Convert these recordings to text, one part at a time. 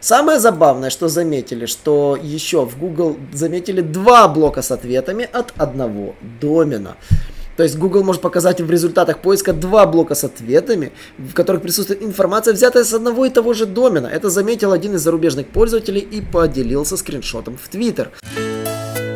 Самое забавное, что заметили, что еще в Google заметили два блока с ответами от одного домена. То есть Google может показать в результатах поиска два блока с ответами, в которых присутствует информация, взятая с одного и того же домена. Это заметил один из зарубежных пользователей и поделился скриншотом в Twitter.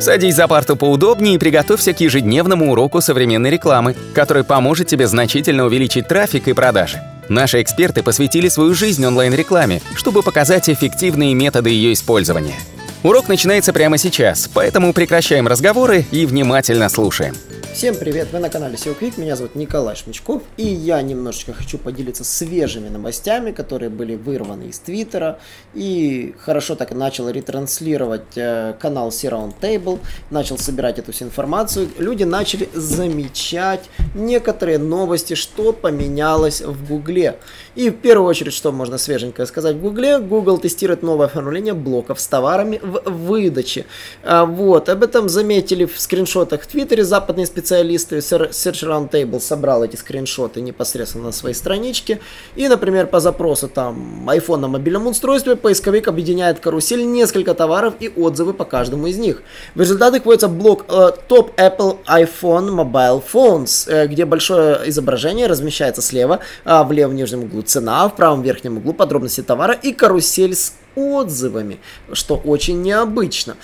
Садись за парту поудобнее и приготовься к ежедневному уроку современной рекламы, который поможет тебе значительно увеличить трафик и продажи. Наши эксперты посвятили свою жизнь онлайн-рекламе, чтобы показать эффективные методы ее использования. Урок начинается прямо сейчас, поэтому прекращаем разговоры и внимательно слушаем. Всем привет, вы на канале SEO Quick, меня зовут Николай Шмичков, и я немножечко хочу поделиться свежими новостями, которые были вырваны из Твиттера, и хорошо так начал ретранслировать э, канал C Table, начал собирать эту всю информацию, люди начали замечать некоторые новости, что поменялось в Гугле. И в первую очередь, что можно свеженькое сказать в Гугле, Google тестирует новое оформление блоков с товарами в выдаче. А, вот, об этом заметили в скриншотах в Твиттере западные специалисты, специалисты Search Roundtable собрал эти скриншоты непосредственно на своей страничке. И, например, по запросу там iPhone на мобильном устройстве поисковик объединяет карусель несколько товаров и отзывы по каждому из них. В результате вводится блок э, Top Apple iPhone Mobile Phones, э, где большое изображение размещается слева, а в левом нижнем углу цена, в правом верхнем углу подробности товара и карусель с отзывами, что очень необычно.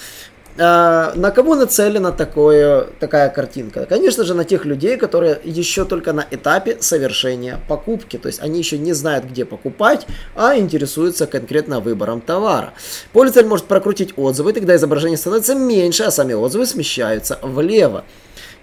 А, на кого нацелена такое, такая картинка? Конечно же, на тех людей, которые еще только на этапе совершения покупки. То есть они еще не знают, где покупать, а интересуются конкретно выбором товара. Пользователь может прокрутить отзывы, тогда изображение становится меньше, а сами отзывы смещаются влево.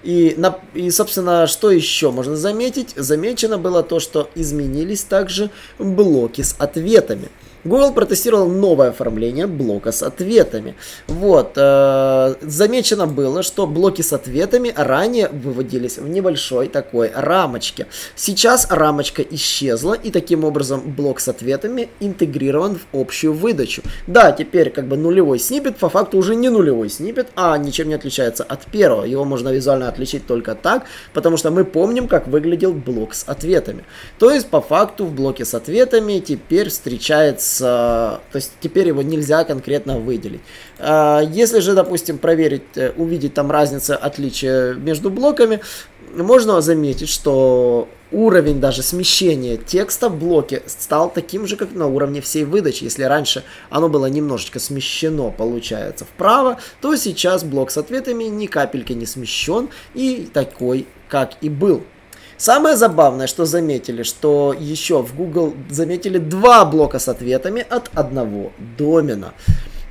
И, на, и, собственно, что еще можно заметить? Замечено было то, что изменились также блоки с ответами. Google протестировал новое оформление блока с ответами. Вот, э, замечено было, что блоки с ответами ранее выводились в небольшой такой рамочке. Сейчас рамочка исчезла, и таким образом блок с ответами интегрирован в общую выдачу. Да, теперь как бы нулевой снипет по факту уже не нулевой снипет, а ничем не отличается от первого. Его можно визуально отличить только так, потому что мы помним, как выглядел блок с ответами. То есть, по факту, в блоке с ответами теперь встречается то есть теперь его нельзя конкретно выделить. А, если же, допустим, проверить, э, увидеть там разницу, отличия между блоками, можно заметить, что уровень даже смещения текста в блоке стал таким же, как на уровне всей выдачи. Если раньше оно было немножечко смещено, получается, вправо, то сейчас блок с ответами ни капельки не смещен и такой, как и был. Самое забавное, что заметили, что еще в Google заметили два блока с ответами от одного домена.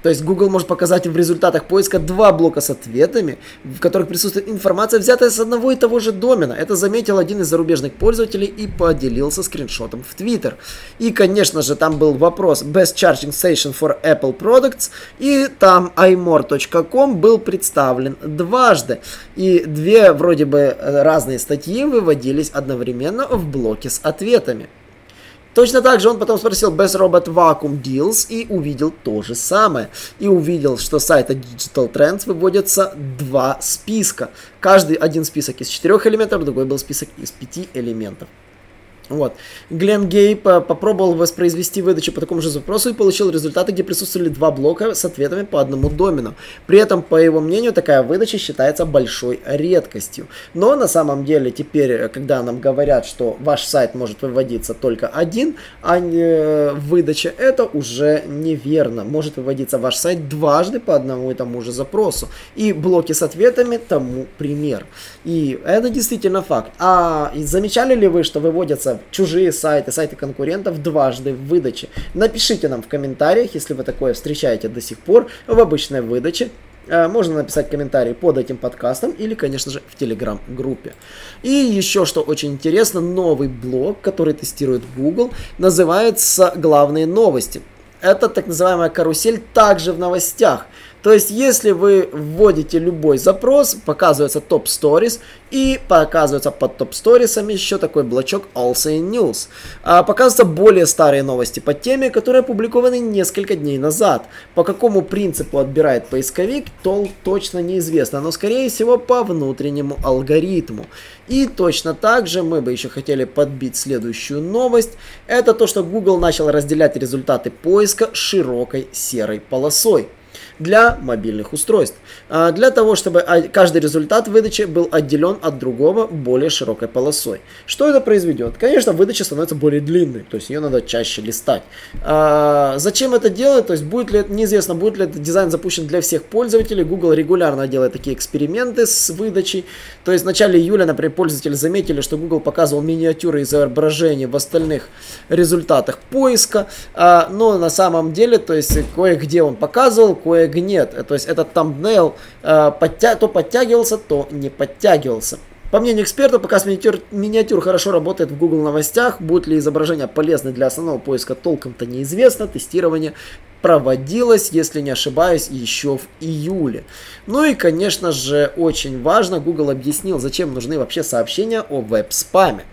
То есть Google может показать в результатах поиска два блока с ответами, в которых присутствует информация, взятая с одного и того же домена. Это заметил один из зарубежных пользователей и поделился скриншотом в Twitter. И, конечно же, там был вопрос Best Charging Station for Apple Products, и там imore.com был представлен дважды. И две вроде бы разные статьи выводились одновременно в блоке с ответами. Точно так же он потом спросил Best Robot Vacuum Deals и увидел то же самое. И увидел, что с сайта Digital Trends выводятся два списка. Каждый один список из четырех элементов, другой был список из пяти элементов. Вот. Глен Гейп попробовал воспроизвести выдачу по такому же запросу и получил результаты, где присутствовали два блока с ответами по одному домену. При этом, по его мнению, такая выдача считается большой редкостью. Но на самом деле теперь, когда нам говорят, что ваш сайт может выводиться только один, а не выдача, это уже неверно. Может выводиться ваш сайт дважды по одному и тому же запросу. И блоки с ответами тому пример. И это действительно факт. А замечали ли вы, что выводятся чужие сайты, сайты конкурентов дважды в выдаче. Напишите нам в комментариях, если вы такое встречаете до сих пор в обычной выдаче. Э, можно написать комментарий под этим подкастом или, конечно же, в телеграм-группе. И еще что очень интересно, новый блог, который тестирует Google, называется «Главные новости». Это так называемая карусель также в новостях. То есть, если вы вводите любой запрос, показывается топ stories и показывается под топ сторисами еще такой блочок Also in News. А, показываются более старые новости по теме, которые опубликованы несколько дней назад. По какому принципу отбирает поисковик, то точно неизвестно, но скорее всего по внутреннему алгоритму. И точно так же мы бы еще хотели подбить следующую новость. Это то, что Google начал разделять результаты поиска широкой серой полосой для мобильных устройств. А, для того, чтобы каждый результат выдачи был отделен от другого более широкой полосой. Что это произведет? Конечно, выдача становится более длинной, то есть ее надо чаще листать. А, зачем это делать? То есть будет ли, неизвестно, будет ли этот дизайн запущен для всех пользователей. Google регулярно делает такие эксперименты с выдачей. То есть в начале июля, например, пользователи заметили, что Google показывал миниатюры изображений в остальных результатах поиска, а, но на самом деле, то есть кое-где он показывал, кое хэштег нет. То есть этот тамбнейл э, подтя то подтягивался, то не подтягивался. По мнению экспертов, пока миниатюр, миниатюр хорошо работает в Google новостях, будет ли изображение полезны для основного поиска толком-то неизвестно. Тестирование проводилось, если не ошибаюсь, еще в июле. Ну и, конечно же, очень важно, Google объяснил, зачем нужны вообще сообщения о веб-спаме.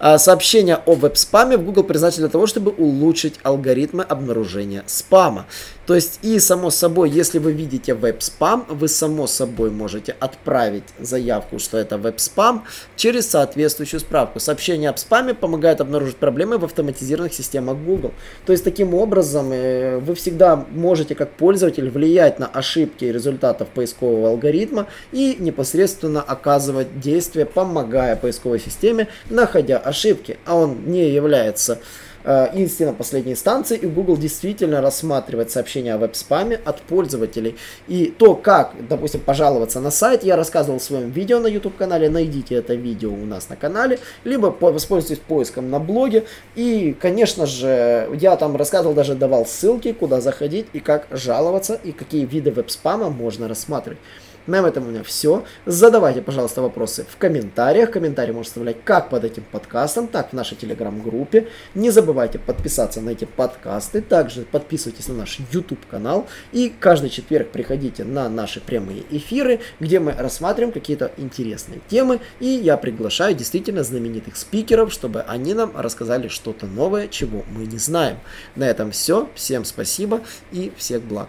А, сообщения о веб-спаме в Google предназначены для того, чтобы улучшить алгоритмы обнаружения спама. То есть и само собой, если вы видите веб-спам, вы само собой можете отправить заявку, что это веб-спам, через соответствующую справку. Сообщение об спаме помогает обнаружить проблемы в автоматизированных системах Google. То есть таким образом э, вы всегда можете как пользователь влиять на ошибки результатов поискового алгоритма и непосредственно оказывать действия, помогая поисковой системе, находя ошибки. А он не является э, истина последней инстанции, и Google действительно рассматривает сообщения о веб-спаме от пользователей. И то, как, допустим, пожаловаться на сайт, я рассказывал в своем видео на YouTube-канале, найдите это видео у нас на канале, либо воспользуйтесь поиском на блоге, и, конечно же, я там рассказывал, даже давал ссылки, куда заходить и как жаловаться, и какие виды веб-спама можно рассматривать. На этом у меня все. Задавайте, пожалуйста, вопросы в комментариях. Комментарии можно оставлять как под этим подкастом, так в нашей телеграм-группе. Не забывайте подписаться на эти подкасты. Также подписывайтесь на наш YouTube канал. И каждый четверг приходите на наши прямые эфиры, где мы рассматриваем какие-то интересные темы. И я приглашаю действительно знаменитых спикеров, чтобы они нам рассказали что-то новое, чего мы не знаем. На этом все. Всем спасибо и всех благ.